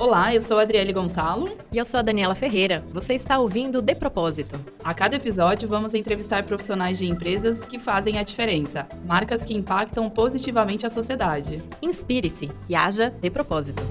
Olá, eu sou a Adriele Gonçalo. E eu sou a Daniela Ferreira. Você está ouvindo De Propósito. A cada episódio, vamos entrevistar profissionais de empresas que fazem a diferença, marcas que impactam positivamente a sociedade. Inspire-se e haja de propósito.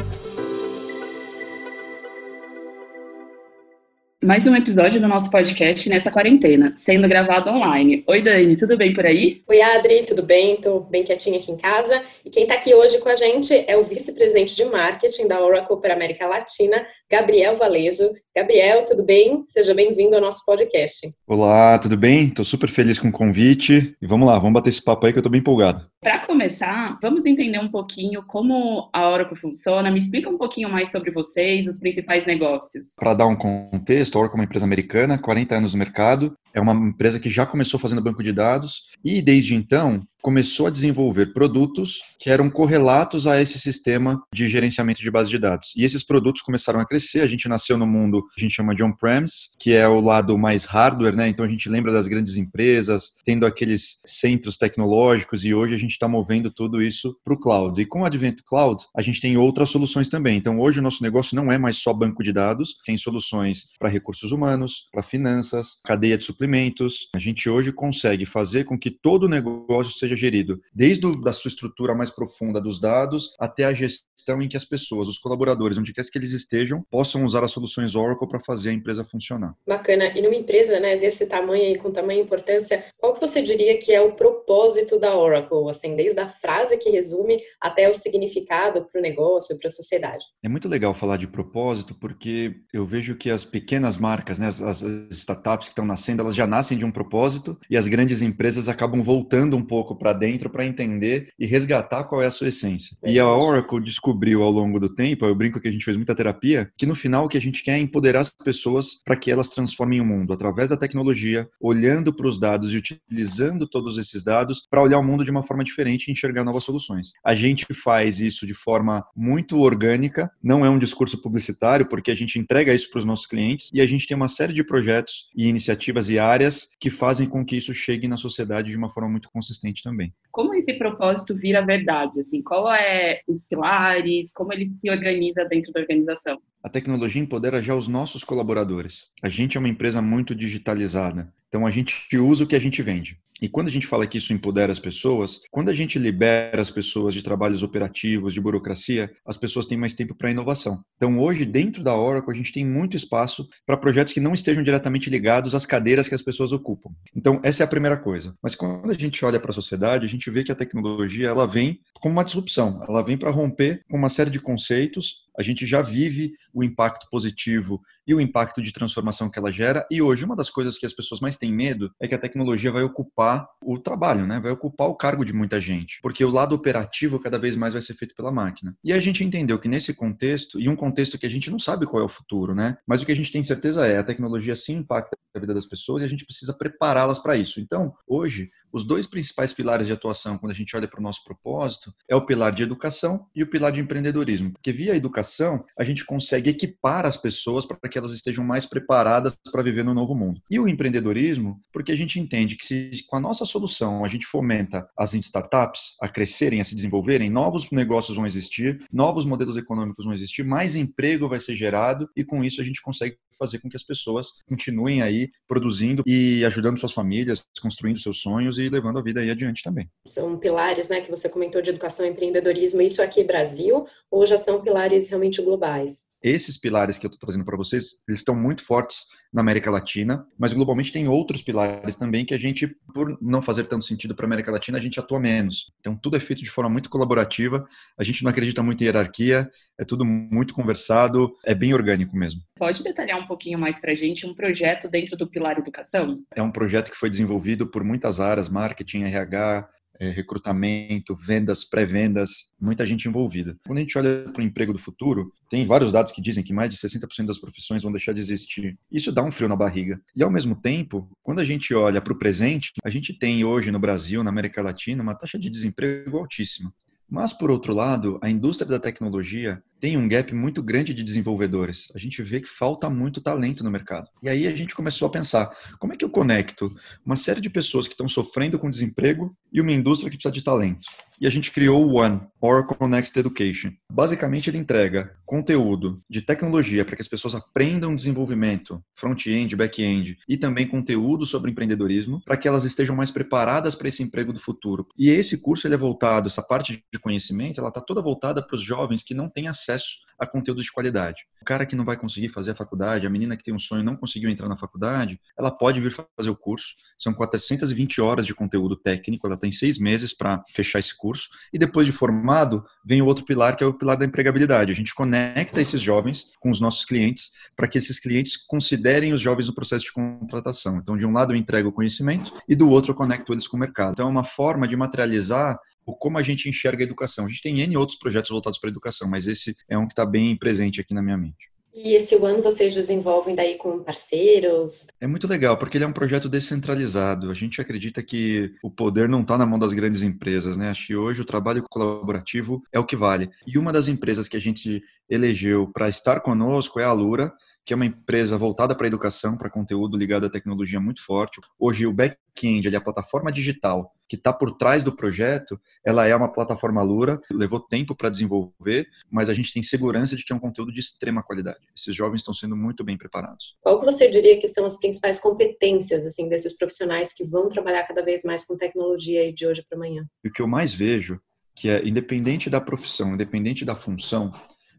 Mais um episódio do nosso podcast nessa quarentena, sendo gravado online. Oi, Dani, tudo bem por aí? Oi, Adri, tudo bem? Tô bem quietinha aqui em casa. E quem tá aqui hoje com a gente é o vice-presidente de marketing da Oracle para América Latina, Gabriel Valejo. Gabriel, tudo bem? Seja bem-vindo ao nosso podcast. Olá, tudo bem? Estou super feliz com o convite. E vamos lá, vamos bater esse papo aí que eu estou bem empolgado. Para começar, vamos entender um pouquinho como a Oracle funciona. Me explica um pouquinho mais sobre vocês, os principais negócios. Para dar um contexto, a Oracle é uma empresa americana, 40 anos no mercado, é uma empresa que já começou fazendo banco de dados e desde então começou a desenvolver produtos que eram correlatos a esse sistema de gerenciamento de base de dados. E esses produtos começaram a crescer. A gente nasceu no mundo, a gente chama de on-premise, que é o lado mais hardware, né? Então a gente lembra das grandes empresas tendo aqueles centros tecnológicos e hoje a gente está movendo tudo isso para o cloud. E com o advento cloud, a gente tem outras soluções também. Então hoje o nosso negócio não é mais só banco de dados, tem soluções para recursos humanos, para finanças, cadeia de suplementos. A gente hoje consegue fazer com que todo o negócio seja gerido, desde a da sua estrutura mais profunda dos dados até a gestão em que as pessoas, os colaboradores, onde quer que eles estejam, possam usar as soluções Oracle para fazer a empresa funcionar. Bacana. E numa empresa né, desse tamanho e com tamanha importância, qual que você diria que é o propósito da Oracle? Assim, desde a frase que resume até o significado para o negócio, para a sociedade. É muito legal falar de propósito porque eu vejo que as pequenas marcas, né, as, as startups que estão nascendo, elas já nascem de um propósito e as grandes empresas acabam voltando um pouco para dentro para entender e resgatar qual é a sua essência. E a Oracle descobriu ao longo do tempo, eu brinco que a gente fez muita terapia, que no final o que a gente quer é empoderar as pessoas para que elas transformem o mundo através da tecnologia, olhando para os dados e utilizando todos esses dados para olhar o mundo de uma forma diferente e enxergar novas soluções. A gente faz isso de forma muito orgânica, não é um discurso publicitário, porque a gente entrega isso para os nossos clientes e a gente tem uma série de projetos e iniciativas e áreas que fazem com que isso chegue na sociedade de uma forma muito consistente também. Como esse propósito vira verdade? Assim, qual é os pilares? Como ele se organiza dentro da organização? A tecnologia empodera já os nossos colaboradores. A gente é uma empresa muito digitalizada, então a gente usa o que a gente vende. E quando a gente fala que isso empodera as pessoas, quando a gente libera as pessoas de trabalhos operativos, de burocracia, as pessoas têm mais tempo para inovação. Então, hoje, dentro da Oracle, a gente tem muito espaço para projetos que não estejam diretamente ligados às cadeiras que as pessoas ocupam. Então, essa é a primeira coisa. Mas quando a gente olha para a sociedade, a gente vê que a tecnologia ela vem como uma disrupção, ela vem para romper com uma série de conceitos a gente já vive o impacto positivo e o impacto de transformação que ela gera. E hoje, uma das coisas que as pessoas mais têm medo é que a tecnologia vai ocupar o trabalho, né? vai ocupar o cargo de muita gente, porque o lado operativo cada vez mais vai ser feito pela máquina. E a gente entendeu que nesse contexto, e um contexto que a gente não sabe qual é o futuro, né? mas o que a gente tem certeza é a tecnologia sim impacta a vida das pessoas e a gente precisa prepará-las para isso. Então, hoje, os dois principais pilares de atuação, quando a gente olha para o nosso propósito, é o pilar de educação e o pilar de empreendedorismo. Porque via educação, a gente consegue equipar as pessoas para que elas estejam mais preparadas para viver no novo mundo. E o empreendedorismo, porque a gente entende que se com a nossa solução a gente fomenta as startups a crescerem, a se desenvolverem, novos negócios vão existir, novos modelos econômicos vão existir, mais emprego vai ser gerado e com isso a gente consegue fazer com que as pessoas continuem aí produzindo e ajudando suas famílias, construindo seus sonhos e levando a vida aí adiante também. São pilares, né, que você comentou de educação e empreendedorismo, isso aqui Brasil ou já são pilares realmente globais? Esses pilares que eu estou trazendo para vocês, eles estão muito fortes na América Latina, mas globalmente tem outros pilares também que a gente, por não fazer tanto sentido para a América Latina, a gente atua menos. Então tudo é feito de forma muito colaborativa, a gente não acredita muito em hierarquia, é tudo muito conversado, é bem orgânico mesmo. Pode detalhar um pouquinho mais para a gente um projeto dentro do Pilar Educação? É um projeto que foi desenvolvido por muitas áreas, marketing, RH, recrutamento, vendas, pré-vendas, muita gente envolvida. Quando a gente olha para o emprego do futuro, tem vários dados que dizem que mais de 60% das profissões vão deixar de existir. Isso dá um frio na barriga. E ao mesmo tempo, quando a gente olha para o presente, a gente tem hoje no Brasil, na América Latina, uma taxa de desemprego altíssima. Mas, por outro lado, a indústria da tecnologia tem um gap muito grande de desenvolvedores. A gente vê que falta muito talento no mercado. E aí a gente começou a pensar: como é que eu conecto uma série de pessoas que estão sofrendo com desemprego e uma indústria que precisa de talento? e a gente criou o One, Oracle Next Education. Basicamente, ele entrega conteúdo de tecnologia para que as pessoas aprendam desenvolvimento, front-end, back-end, e também conteúdo sobre empreendedorismo, para que elas estejam mais preparadas para esse emprego do futuro. E esse curso ele é voltado, essa parte de conhecimento, ela está toda voltada para os jovens que não têm acesso access a conteúdo de qualidade. O cara que não vai conseguir fazer a faculdade, a menina que tem um sonho e não conseguiu entrar na faculdade, ela pode vir fazer o curso. São 420 horas de conteúdo técnico, ela tem seis meses para fechar esse curso. E depois de formado, vem o outro pilar, que é o pilar da empregabilidade. A gente conecta esses jovens com os nossos clientes para que esses clientes considerem os jovens no processo de contratação. Então, de um lado eu entrego o conhecimento e do outro eu conecto eles com o mercado. Então, é uma forma de materializar como a gente enxerga a educação. A gente tem N outros projetos voltados para a educação, mas esse é um que está bem presente aqui na minha mente. E esse ano vocês desenvolvem daí com parceiros? É muito legal, porque ele é um projeto descentralizado. A gente acredita que o poder não está na mão das grandes empresas, né? Acho que hoje o trabalho colaborativo é o que vale. E uma das empresas que a gente elegeu para estar conosco é a Lura, que é uma empresa voltada para a educação, para conteúdo ligado à tecnologia muito forte. Hoje o back-end, é a plataforma digital que está por trás do projeto, ela é uma plataforma Lura, levou tempo para desenvolver, mas a gente tem segurança de que é um conteúdo de extrema qualidade. Esses jovens estão sendo muito bem preparados. Qual que você diria que são as principais competências assim desses profissionais que vão trabalhar cada vez mais com tecnologia de hoje para amanhã? o que eu mais vejo, que é independente da profissão, independente da função,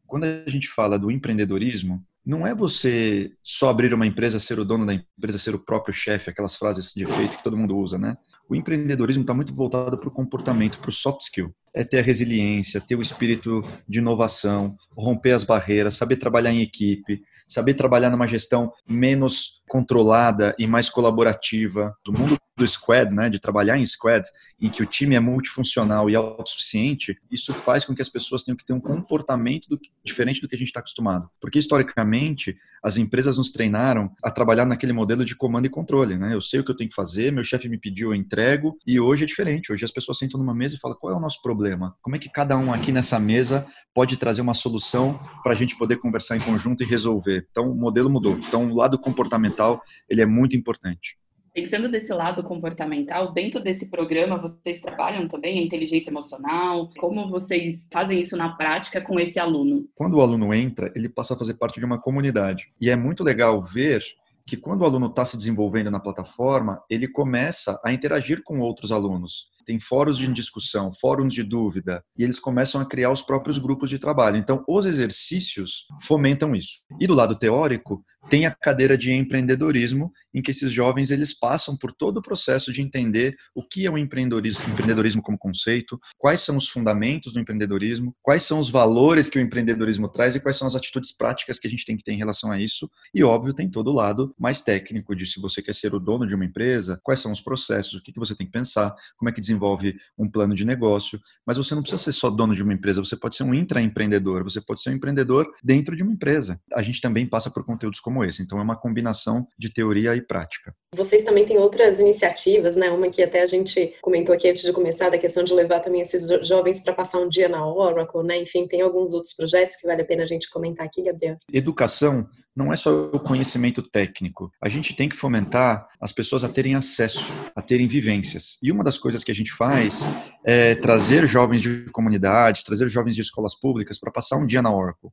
quando a gente fala do empreendedorismo, não é você só abrir uma empresa, ser o dono da empresa, ser o próprio chefe, aquelas frases de efeito que todo mundo usa, né? O empreendedorismo está muito voltado para o comportamento, para o soft skill. É ter a resiliência, ter o espírito de inovação, romper as barreiras, saber trabalhar em equipe, saber trabalhar numa gestão menos controlada e mais colaborativa. O mundo do squad, né, de trabalhar em squad, em que o time é multifuncional e autossuficiente, isso faz com que as pessoas tenham que ter um comportamento do, diferente do que a gente está acostumado. Porque historicamente as empresas nos treinaram a trabalhar naquele modelo de comando e controle, né? Eu sei o que eu tenho que fazer, meu chefe me pediu, eu entrego, e hoje é diferente. Hoje as pessoas sentam numa mesa e falam qual é o nosso problema? Como é que cada um aqui nessa mesa pode trazer uma solução para a gente poder conversar em conjunto e resolver? Então o modelo mudou. Então o lado comportamental ele é muito importante. Pensando desse lado comportamental, dentro desse programa vocês trabalham também a inteligência emocional? Como vocês fazem isso na prática com esse aluno? Quando o aluno entra, ele passa a fazer parte de uma comunidade. E é muito legal ver que quando o aluno está se desenvolvendo na plataforma, ele começa a interagir com outros alunos. Tem fóruns de discussão, fóruns de dúvida, e eles começam a criar os próprios grupos de trabalho. Então, os exercícios fomentam isso. E do lado teórico, tem a cadeira de empreendedorismo, em que esses jovens eles passam por todo o processo de entender o que é o empreendedorismo, empreendedorismo como conceito, quais são os fundamentos do empreendedorismo, quais são os valores que o empreendedorismo traz e quais são as atitudes práticas que a gente tem que ter em relação a isso. E óbvio, tem todo o lado mais técnico de se você quer ser o dono de uma empresa, quais são os processos, o que, que você tem que pensar, como é que desenvolve um plano de negócio. Mas você não precisa ser só dono de uma empresa, você pode ser um intraempreendedor, você pode ser um empreendedor dentro de uma empresa. A gente também passa por conteúdos como esse. Então é uma combinação de teoria e prática. Vocês também têm outras iniciativas, né? Uma que até a gente comentou aqui antes de começar, da questão de levar também esses jovens para passar um dia na Oracle, né? Enfim, tem alguns outros projetos que vale a pena a gente comentar aqui, Gabriel. Educação não é só o conhecimento técnico. A gente tem que fomentar as pessoas a terem acesso, a terem vivências. E uma das coisas que a gente faz é trazer jovens de comunidades, trazer jovens de escolas públicas para passar um dia na Oracle.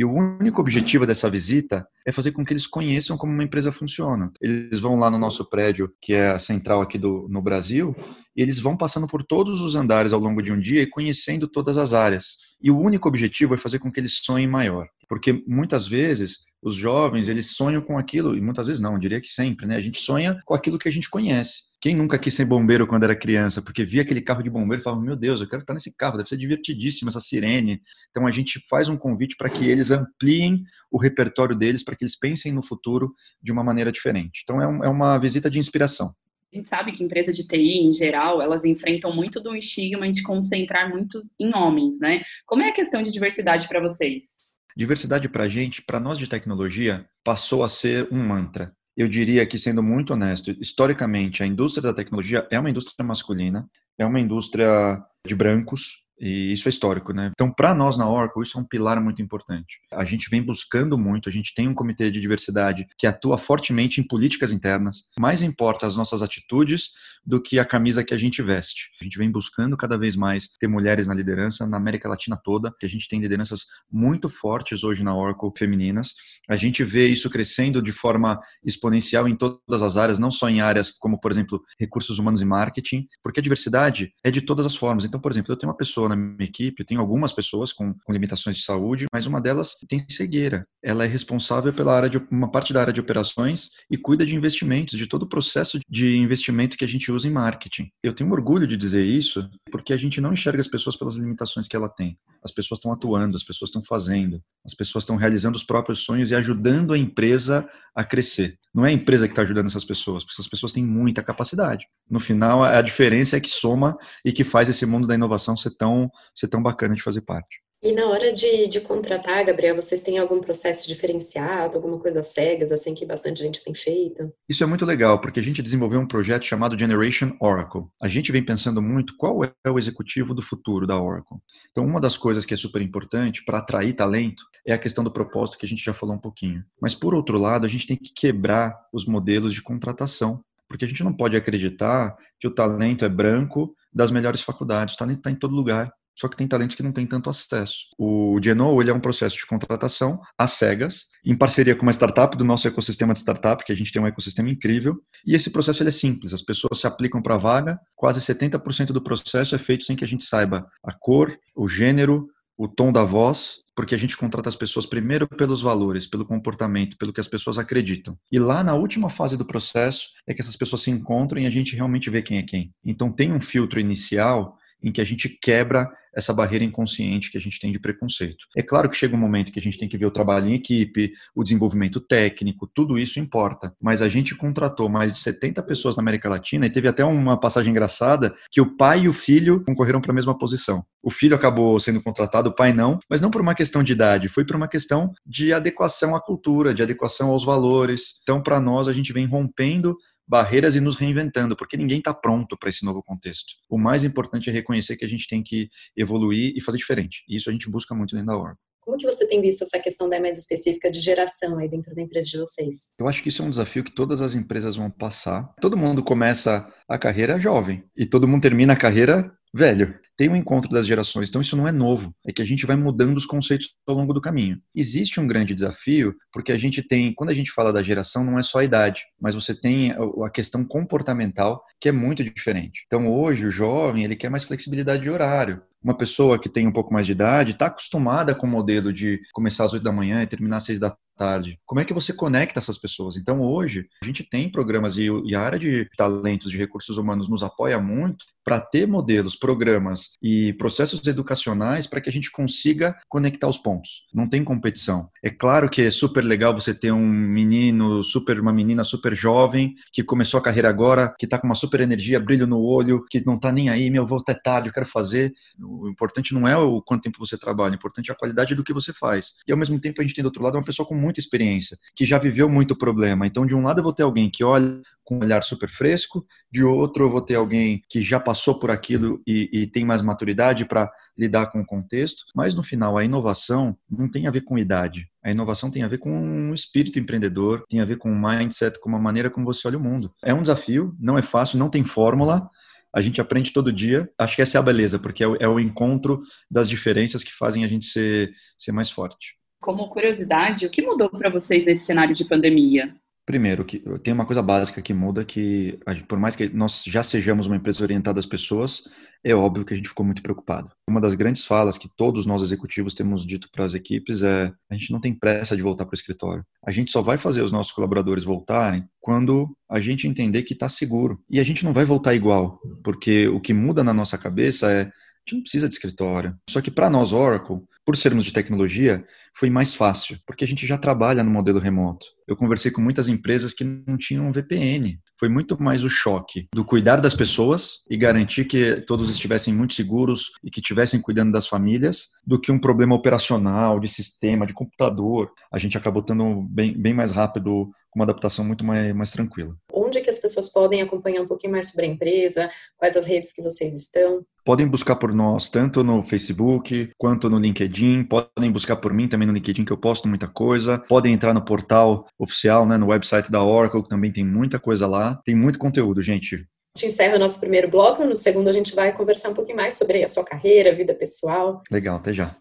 E o único objetivo dessa visita é fazer com que eles conheçam como uma empresa funciona. Eles vão lá no nosso prédio, que é a central aqui do, no Brasil, e eles vão passando por todos os andares ao longo de um dia e conhecendo todas as áreas. E o único objetivo é fazer com que eles sonhem maior. Porque muitas vezes os jovens, eles sonham com aquilo, e muitas vezes não, eu diria que sempre, né? A gente sonha com aquilo que a gente conhece. Quem nunca quis ser bombeiro quando era criança? Porque via aquele carro de bombeiro e falava, meu Deus, eu quero estar nesse carro, deve ser divertidíssimo essa sirene. Então a gente faz um convite para que eles ampliem o repertório deles, para que eles pensem no futuro de uma maneira diferente. Então é, é uma visita de inspiração. A gente sabe que empresa de TI, em geral, elas enfrentam muito do estigma de concentrar muito em homens, né? Como é a questão de diversidade para vocês? Diversidade para a gente, para nós de tecnologia, passou a ser um mantra. Eu diria que, sendo muito honesto, historicamente, a indústria da tecnologia é uma indústria masculina, é uma indústria de brancos, E isso é histórico, né? Então, para nós na Oracle, isso é um pilar muito importante. A gente vem buscando muito, a gente tem um comitê de diversidade que atua fortemente em políticas internas. Mais importa as nossas atitudes do que a camisa que a gente veste. A gente vem buscando cada vez mais ter mulheres na liderança na América Latina toda, a gente tem lideranças muito fortes hoje na Oracle femininas. A gente vê isso crescendo de forma exponencial em todas as áreas, não só em áreas como, por exemplo, recursos humanos e marketing, porque a diversidade é de todas as formas. Então, por exemplo, eu tenho uma pessoa na minha equipe, eu tenho algumas pessoas com, com limitações de saúde, mas uma delas tem cegueira. Ela é responsável pela área de uma parte da área de operações e cuida de investimentos, de todo o processo de investimento que a gente usa em marketing. Eu tenho orgulho de dizer isso, porque a gente não enxerga as pessoas pelas limitações que ela tem. As pessoas estão atuando, as pessoas estão fazendo, as pessoas estão realizando os próprios sonhos e ajudando a empresa a crescer. Não é a empresa que está ajudando essas pessoas, porque essas pessoas têm muita capacidade. No final, a diferença é que soma e que faz esse mundo da inovação ser tão, ser tão bacana de fazer parte. E na hora de, de contratar, Gabriel, vocês têm algum processo diferenciado, alguma coisa cegas, assim, que bastante gente tem feito? Isso é muito legal, porque a gente desenvolveu um projeto chamado Generation Oracle. A gente vem pensando muito qual é o executivo do futuro da Oracle. Então, uma das coisas que é super importante para atrair talento é a questão do propósito, que a gente já falou um pouquinho. Mas, por outro lado, a gente tem que quebrar os modelos de contratação porque a gente não pode acreditar que o talento é branco das melhores faculdades. O talento está em todo lugar só que tem talentos que não têm tanto acesso. O Geno, ele é um processo de contratação às cegas, em parceria com uma startup do nosso ecossistema de startup, que a gente tem um ecossistema incrível, e esse processo ele é simples, as pessoas se aplicam para a vaga, quase 70% do processo é feito sem que a gente saiba a cor, o gênero, o tom da voz, porque a gente contrata as pessoas primeiro pelos valores, pelo comportamento, pelo que as pessoas acreditam. E lá na última fase do processo é que essas pessoas se encontram e a gente realmente vê quem é quem. Então tem um filtro inicial em que a gente quebra essa barreira inconsciente que a gente tem de preconceito. É claro que chega um momento que a gente tem que ver o trabalho em equipe, o desenvolvimento técnico, tudo isso importa. Mas a gente contratou mais de 70 pessoas na América Latina e teve até uma passagem engraçada que o pai e o filho concorreram para a mesma posição. O filho acabou sendo contratado, o pai não, mas não por uma questão de idade, foi por uma questão de adequação à cultura, de adequação aos valores. Então, para nós, a gente vem rompendo barreiras e nos reinventando, porque ninguém está pronto para esse novo contexto. O mais importante é reconhecer que a gente tem que evoluir e fazer diferente. E isso a gente busca muito dentro da Oracle. Como que você tem visto essa questão da mais específica de geração aí dentro da empresa de vocês? Eu acho que isso é um desafio que todas as empresas vão passar. Todo mundo começa a carreira jovem e todo mundo termina a carreira velho. Tem um encontro das gerações, então isso não é novo. É que a gente vai mudando os conceitos ao longo do caminho. Existe um grande desafio, porque a gente tem, quando a gente fala da geração, não é só a idade, mas você tem a questão comportamental que é muito diferente. Então hoje o jovem, ele quer mais flexibilidade de horário uma pessoa que tem um pouco mais de idade está acostumada com o modelo de começar às 8 da manhã e terminar às 6 da tarde. Como é que você conecta essas pessoas? Então, hoje, a gente tem programas e, e a área de talentos de recursos humanos nos apoia muito para ter modelos, programas e processos educacionais para que a gente consiga conectar os pontos. Não tem competição. É claro que é super legal você ter um menino, super uma menina super jovem que começou a carreira agora, que está com uma super energia, brilho no olho, que não está nem aí, meu, vou até tarde, eu quero fazer. O importante não é o quanto tempo você trabalha, o importante é a qualidade do que você faz. E ao mesmo tempo a gente tem do outro lado uma pessoa com muita experiência, que já viveu muito problema. Então, de um lado eu vou ter alguém que olha com um olhar super fresco, de outro eu vou ter alguém que já passou por aquilo e, e tem mais maturidade para lidar com o contexto. Mas no final, a inovação não tem a ver com idade. A inovação tem a ver com um espírito empreendedor, tem a ver com um mindset, com uma maneira como você olha o mundo. É um desafio, não é fácil, não tem fórmula, a gente aprende todo dia. Acho que essa é a beleza, porque é o, é o encontro das diferenças que fazem a gente ser, ser mais forte. Como curiosidade, o que mudou para vocês nesse cenário de pandemia? Primeiro, que tem uma coisa básica que muda que, por mais que nós já sejamos uma empresa orientada às pessoas, é óbvio que a gente ficou muito preocupado. Uma das grandes falas que todos nós executivos temos dito para as equipes é: a gente não tem pressa de voltar para o escritório. A gente só vai fazer os nossos colaboradores voltarem quando a gente entender que está seguro. E a gente não vai voltar igual, porque o que muda na nossa cabeça é gente não precisa de escritório. Só que para nós, Oracle, por sermos de tecnologia, foi mais fácil, porque a gente já trabalha no modelo remoto. Eu conversei com muitas empresas que não tinham VPN. Foi muito mais o choque do cuidar das pessoas e garantir que todos estivessem muito seguros e que estivessem cuidando das famílias, do que um problema operacional, de sistema, de computador. A gente acabou tendo bem, bem mais rápido, com uma adaptação muito mais, mais tranquila. Onde é que as pessoas podem acompanhar um pouquinho mais sobre a empresa? Quais as redes que vocês estão? Podem buscar por nós tanto no Facebook quanto no LinkedIn. Podem buscar por mim também no LinkedIn, que eu posto muita coisa. Podem entrar no portal oficial, né, no website da Oracle, que também tem muita coisa lá. Tem muito conteúdo, gente. A gente encerra o nosso primeiro bloco. No segundo, a gente vai conversar um pouquinho mais sobre a sua carreira, vida pessoal. Legal, até já.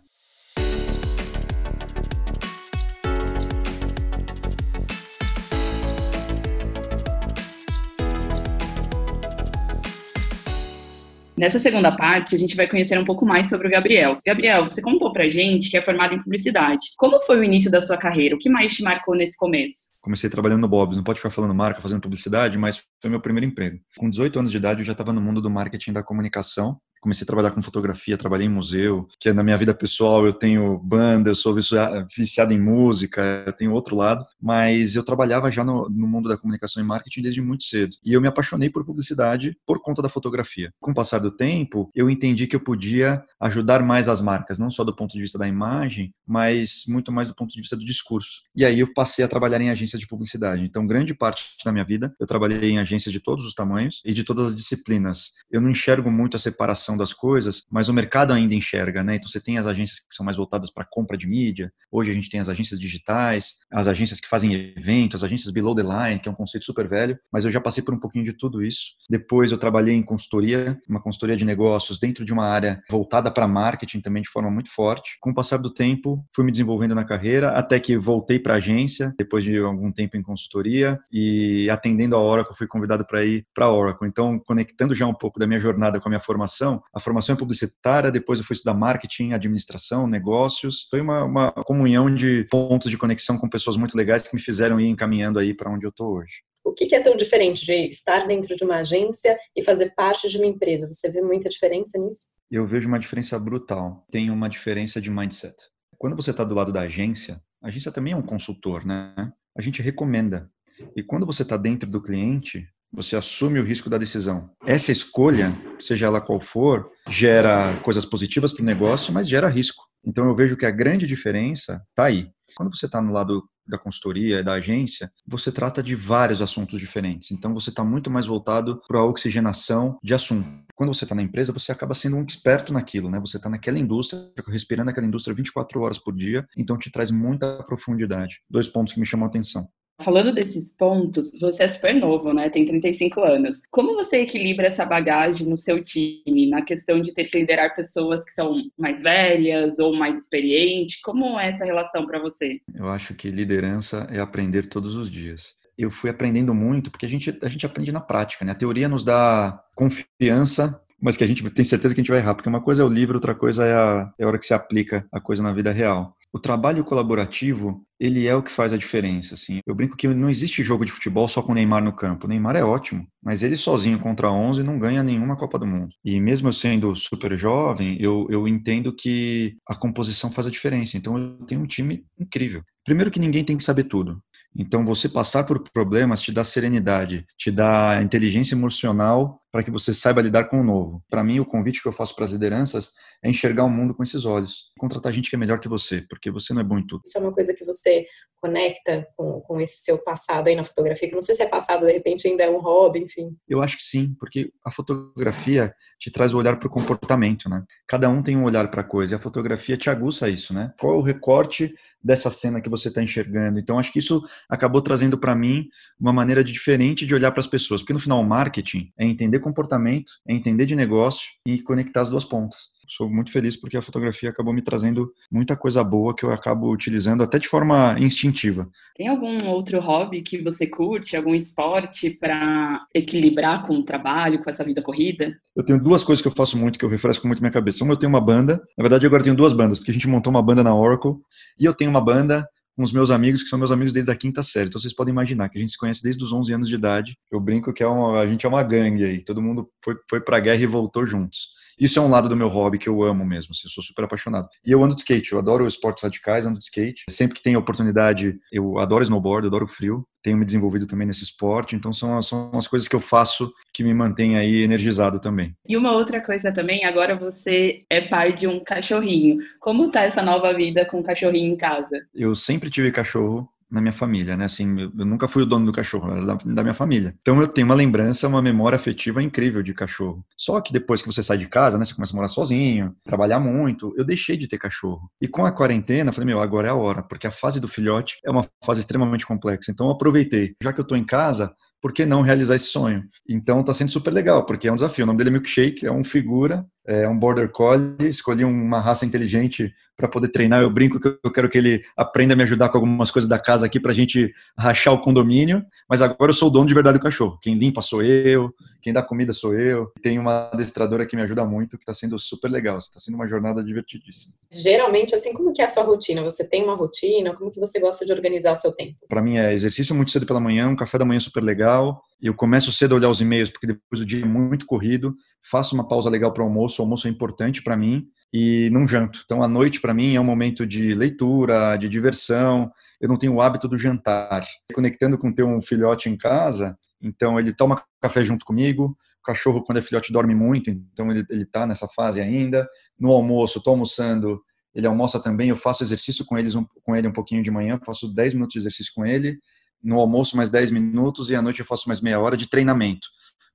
Nessa segunda parte, a gente vai conhecer um pouco mais sobre o Gabriel. Gabriel, você contou pra gente que é formado em publicidade. Como foi o início da sua carreira? O que mais te marcou nesse começo? Comecei trabalhando no Bob's, não pode ficar falando marca, fazendo publicidade, mas foi meu primeiro emprego. Com 18 anos de idade, eu já estava no mundo do marketing da comunicação comecei a trabalhar com fotografia, trabalhei em museu, que é na minha vida pessoal eu tenho banda, eu sou viciado em música, eu tenho outro lado, mas eu trabalhava já no, no, mundo da comunicação e marketing desde muito cedo. E eu me apaixonei por publicidade por conta da fotografia. Com o passar do tempo, eu entendi que eu podia ajudar mais as marcas, não só do ponto de vista da imagem, mas muito mais do ponto de vista do discurso. E aí eu passei a trabalhar em agência de publicidade. Então, grande parte da minha vida eu trabalhei em agências de todos os tamanhos e de todas as disciplinas. Eu não enxergo muito a separação das coisas, mas o mercado ainda enxerga, né? Então você tem as agências que são mais voltadas para compra de mídia. Hoje a gente tem as agências digitais, as agências que fazem eventos, as agências below the line, que é um conceito super velho, mas eu já passei por um pouquinho de tudo isso. Depois eu trabalhei em consultoria, uma consultoria de negócios dentro de uma área voltada para marketing também de forma muito forte. Com o passar do tempo, fui me desenvolvendo na carreira até que voltei para agência depois de algum tempo em consultoria e atendendo a Oracle fui convidado para ir para a Oracle. Então, conectando já um pouco da minha jornada com a minha formação, a formação é publicitária, depois eu fui estudar marketing, administração, negócios. Foi uma, uma comunhão de pontos de conexão com pessoas muito legais que me fizeram ir encaminhando aí para onde eu estou hoje. O que é tão diferente de estar dentro de uma agência e fazer parte de uma empresa? Você vê muita diferença nisso? Eu vejo uma diferença brutal. Tem uma diferença de mindset. Quando você está do lado da agência, a agência também é um consultor, né? A gente recomenda. E quando você está dentro do cliente, você assume o risco da decisão. Essa escolha, seja ela qual for, gera coisas positivas para o negócio, mas gera risco. Então eu vejo que a grande diferença está aí. Quando você está no lado da consultoria, da agência, você trata de vários assuntos diferentes. Então você está muito mais voltado para a oxigenação de assunto. Quando você está na empresa, você acaba sendo um experto naquilo, né? Você está naquela indústria, respirando aquela indústria 24 horas por dia, então te traz muita profundidade. Dois pontos que me chamam a atenção. Falando desses pontos, você é super novo, né? Tem 35 anos. Como você equilibra essa bagagem no seu time, na questão de ter que liderar pessoas que são mais velhas ou mais experientes? Como é essa relação para você? Eu acho que liderança é aprender todos os dias. Eu fui aprendendo muito, porque a gente, a gente aprende na prática, né? A teoria nos dá confiança mas que a gente tem certeza que a gente vai errar, porque uma coisa é o livro, outra coisa é a, é a hora que se aplica a coisa na vida real o trabalho colaborativo, ele é o que faz a diferença, assim. Eu brinco que não existe jogo de futebol só com o Neymar no campo. O Neymar é ótimo, mas ele sozinho contra 11 não ganha nenhuma Copa do Mundo. E mesmo eu sendo super jovem, eu, eu entendo que a composição faz a diferença. Então eu tenho um time incrível. Primeiro que ninguém tem que saber tudo. Então, você passar por problemas te dá serenidade, te dá inteligência emocional para que você saiba lidar com o novo. Para mim, o convite que eu faço para as lideranças é enxergar o mundo com esses olhos. Contratar gente que é melhor que você, porque você não é bom em tudo. Isso é uma coisa que você conecta com, com esse seu passado aí na fotografia, que não sei se é passado, de repente ainda é um hobby, enfim. Eu acho que sim, porque a fotografia te traz o olhar para o comportamento, né? Cada um tem um olhar para a coisa, e a fotografia te aguça isso, né? Qual é o recorte dessa cena que você está enxergando? Então, acho que isso acabou trazendo para mim uma maneira diferente de olhar para as pessoas, porque no final, o marketing é entender comportamento, é entender de negócio e conectar as duas pontas sou muito feliz porque a fotografia acabou me trazendo muita coisa boa que eu acabo utilizando até de forma instintiva. Tem algum outro hobby que você curte, algum esporte para equilibrar com o trabalho, com essa vida corrida? Eu tenho duas coisas que eu faço muito que eu refresco muito minha cabeça. Uma, eu tenho uma banda. Na verdade, agora eu tenho duas bandas, porque a gente montou uma banda na Oracle e eu tenho uma banda com os meus amigos, que são meus amigos desde a quinta série. Então vocês podem imaginar que a gente se conhece desde os 11 anos de idade. Eu brinco que é uma, a gente é uma gangue aí. Todo mundo foi, foi pra guerra e voltou juntos. Isso é um lado do meu hobby que eu amo mesmo, assim, eu sou super apaixonado. E eu ando de skate, eu adoro esportes radicais, ando de skate. Sempre que tem oportunidade, eu adoro snowboard, eu adoro frio. Tenho me desenvolvido também nesse esporte, então são, são as coisas que eu faço que me mantêm aí energizado também. E uma outra coisa também, agora você é pai de um cachorrinho. Como tá essa nova vida com um cachorrinho em casa? Eu sempre tive cachorro, na minha família, né? Assim, eu nunca fui o dono do cachorro, era da, da, minha família. Então eu tenho uma lembrança, uma memória afetiva incrível de cachorro. Só que depois que você sai de casa, né? Você começa a morar sozinho, trabalhar muito, eu deixei de ter cachorro. E com a quarentena, falei, meu, agora é a hora, porque a fase do filhote é uma fase extremamente complexa. Então eu aproveitei. Já que eu tô em casa, por que não realizar esse sonho? Então tá sendo super legal, porque é um desafio. O nome dele é Milkshake, é um figura, é um border collie. Escolhi uma raça inteligente para poder treinar. Eu brinco que eu quero que ele aprenda a me ajudar com algumas coisas da casa aqui para a gente rachar o condomínio. Mas agora eu sou o dono de verdade do cachorro. Quem limpa sou eu, quem dá comida sou eu. Tem uma adestradora que me ajuda muito, que está sendo super legal. Está sendo uma jornada divertidíssima. Geralmente, assim, como que é a sua rotina? Você tem uma rotina? Como que você gosta de organizar o seu tempo? Para mim é exercício muito cedo pela manhã, um café da manhã super legal legal. Eu começo cedo a olhar os e-mails, porque depois o dia é muito corrido. Faço uma pausa legal para o almoço. O almoço é importante para mim e não janto. Então, a noite, para mim, é um momento de leitura, de diversão. Eu não tenho o hábito do jantar. Conectando com ter um filhote em casa, então ele toma café junto comigo. O cachorro, quando é filhote, dorme muito, então ele está nessa fase ainda. No almoço, estou almoçando, ele almoça também. Eu faço exercício com, eles, com ele um pouquinho de manhã, faço 10 minutos de exercício com ele no almoço mais 10 minutos e à noite eu faço mais meia hora de treinamento.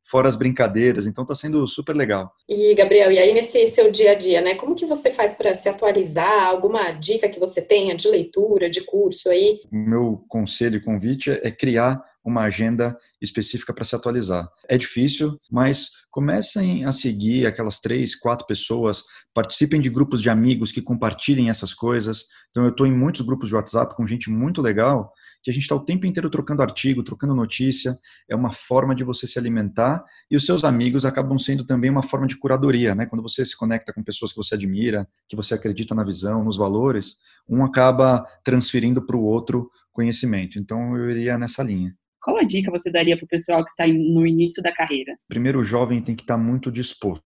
Fora as brincadeiras, então está sendo super legal. E, Gabriel, e aí nesse seu dia a dia, né? Como que você faz para se atualizar? Alguma dica que você tenha de leitura, de curso aí? O meu conselho e convite é criar uma agenda específica para se atualizar. É difícil, mas comecem a seguir aquelas três, quatro pessoas, participem de grupos de amigos que compartilhem essas coisas. Então, eu estou em muitos grupos de WhatsApp com gente muito legal que a gente está o tempo inteiro trocando artigo, trocando notícia, é uma forma de você se alimentar e os seus amigos acabam sendo também uma forma de curadoria, né? Quando você se conecta com pessoas que você admira, que você acredita na visão, nos valores, um acaba transferindo para o outro conhecimento. Então eu iria nessa linha. Qual a dica você daria para o pessoal que está no início da carreira? Primeiro, o jovem tem que estar tá muito disposto,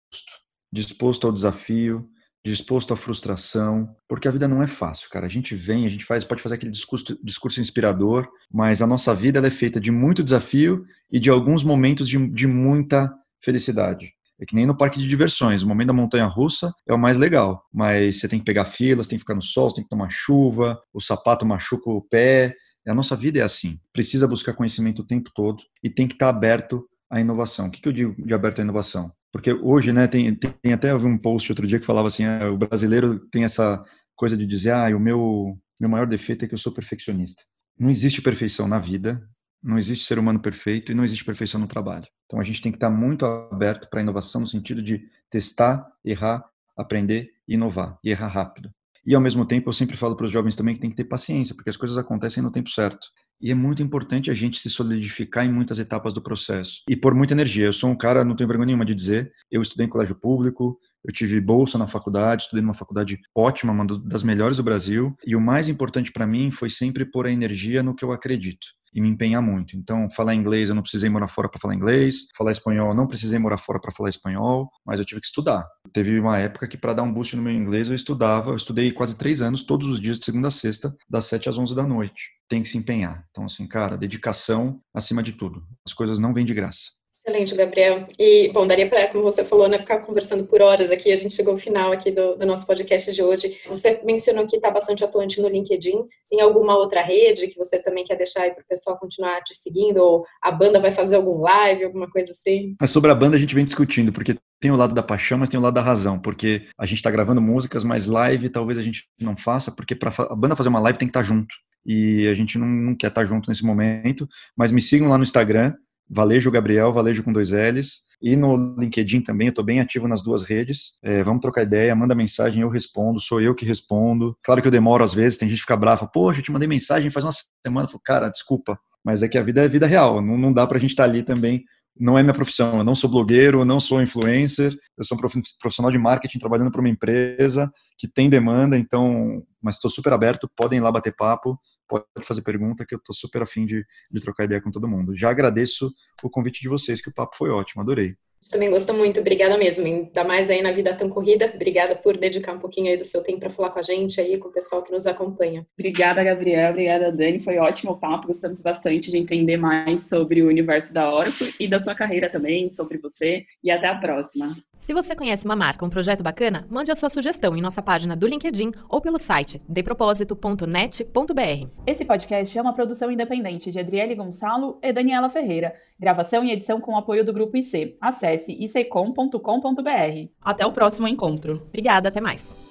disposto ao desafio, disposto à frustração, porque a vida não é fácil, cara. A gente vem, a gente faz, pode fazer aquele discurso, discurso inspirador, mas a nossa vida é feita de muito desafio e de alguns momentos de, de muita felicidade. É que nem no parque de diversões, o momento da montanha russa é o mais legal, mas você tem que pegar filas, tem que ficar no sol, tem que tomar chuva, o sapato machuca o pé. A nossa vida é assim. Precisa buscar conhecimento o tempo todo e tem que estar aberto à inovação. O que eu digo de aberto à inovação? Porque hoje, né, tem, tem até um post outro dia que falava assim, ah, o brasileiro tem essa coisa de dizer, ah, o meu, meu maior defeito é que eu sou perfeccionista. Não existe perfeição na vida, não existe ser humano perfeito e não existe perfeição no trabalho. Então a gente tem que estar muito aberto para a inovação no sentido de testar, errar, aprender e inovar, e errar rápido. E ao mesmo tempo eu sempre falo para os jovens também que tem que ter paciência, porque as coisas acontecem no tempo certo. E é muito importante a gente se solidificar em muitas etapas do processo. E por muita energia. Eu sou um cara, não tenho vergonha nenhuma de dizer, eu estudei em colégio público, eu tive bolsa na faculdade, estudei numa faculdade ótima, uma das melhores do Brasil. E o mais importante para mim foi sempre pôr a energia no que eu acredito e me empenhar muito. Então, falar inglês, eu não precisei morar fora para falar inglês. Falar espanhol, não precisei morar fora para falar espanhol, mas eu tive que estudar. Teve uma época que, para dar um boost no meu inglês, eu estudava. Eu estudei quase três anos, todos os dias, de segunda a sexta, das sete às onze da noite. Tem que se empenhar. Então, assim, cara, dedicação acima de tudo. As coisas não vêm de graça. Excelente, Gabriel. E, bom, daria para, como você falou, né, ficar conversando por horas aqui. A gente chegou ao final aqui do, do nosso podcast de hoje. Você mencionou que está bastante atuante no LinkedIn. Tem alguma outra rede que você também quer deixar aí para o pessoal continuar te seguindo? Ou a banda vai fazer algum live, alguma coisa assim? Sobre a banda a gente vem discutindo, porque tem o lado da paixão, mas tem o lado da razão, porque a gente está gravando músicas, mas live talvez a gente não faça, porque para a banda fazer uma live tem que estar tá junto. E a gente não, não quer estar tá junto nesse momento. Mas me sigam lá no Instagram, Valejo Gabriel, Valejo com dois L's. E no LinkedIn também, eu estou bem ativo nas duas redes. É, vamos trocar ideia, manda mensagem, eu respondo, sou eu que respondo. Claro que eu demoro às vezes, tem gente que fica brava, poxa, eu te mandei mensagem faz uma semana. Falo, cara, desculpa, mas é que a vida é vida real, não, não dá para a gente estar tá ali também. Não é minha profissão, eu não sou blogueiro, eu não sou influencer, eu sou um profissional de marketing trabalhando para uma empresa que tem demanda, então, mas estou super aberto, podem ir lá bater papo, pode fazer pergunta que eu estou super afim de, de trocar ideia com todo mundo. Já agradeço o convite de vocês, que o papo foi ótimo, adorei. Também gosto muito, obrigada mesmo. Ainda mais aí na vida tão corrida. Obrigada por dedicar um pouquinho aí do seu tempo para falar com a gente aí, com o pessoal que nos acompanha. Obrigada, Gabriel. Obrigada, Dani. Foi ótimo o papo. Gostamos bastante de entender mais sobre o universo da Oracle e da sua carreira também, sobre você. E até a próxima. Se você conhece uma marca, um projeto bacana, mande a sua sugestão em nossa página do LinkedIn ou pelo site depropósito.net.br. Esse podcast é uma produção independente de Adriele Gonçalo e Daniela Ferreira. Gravação e edição com apoio do Grupo IC. Acesse icom.com.br. Até o próximo encontro. Obrigada, até mais.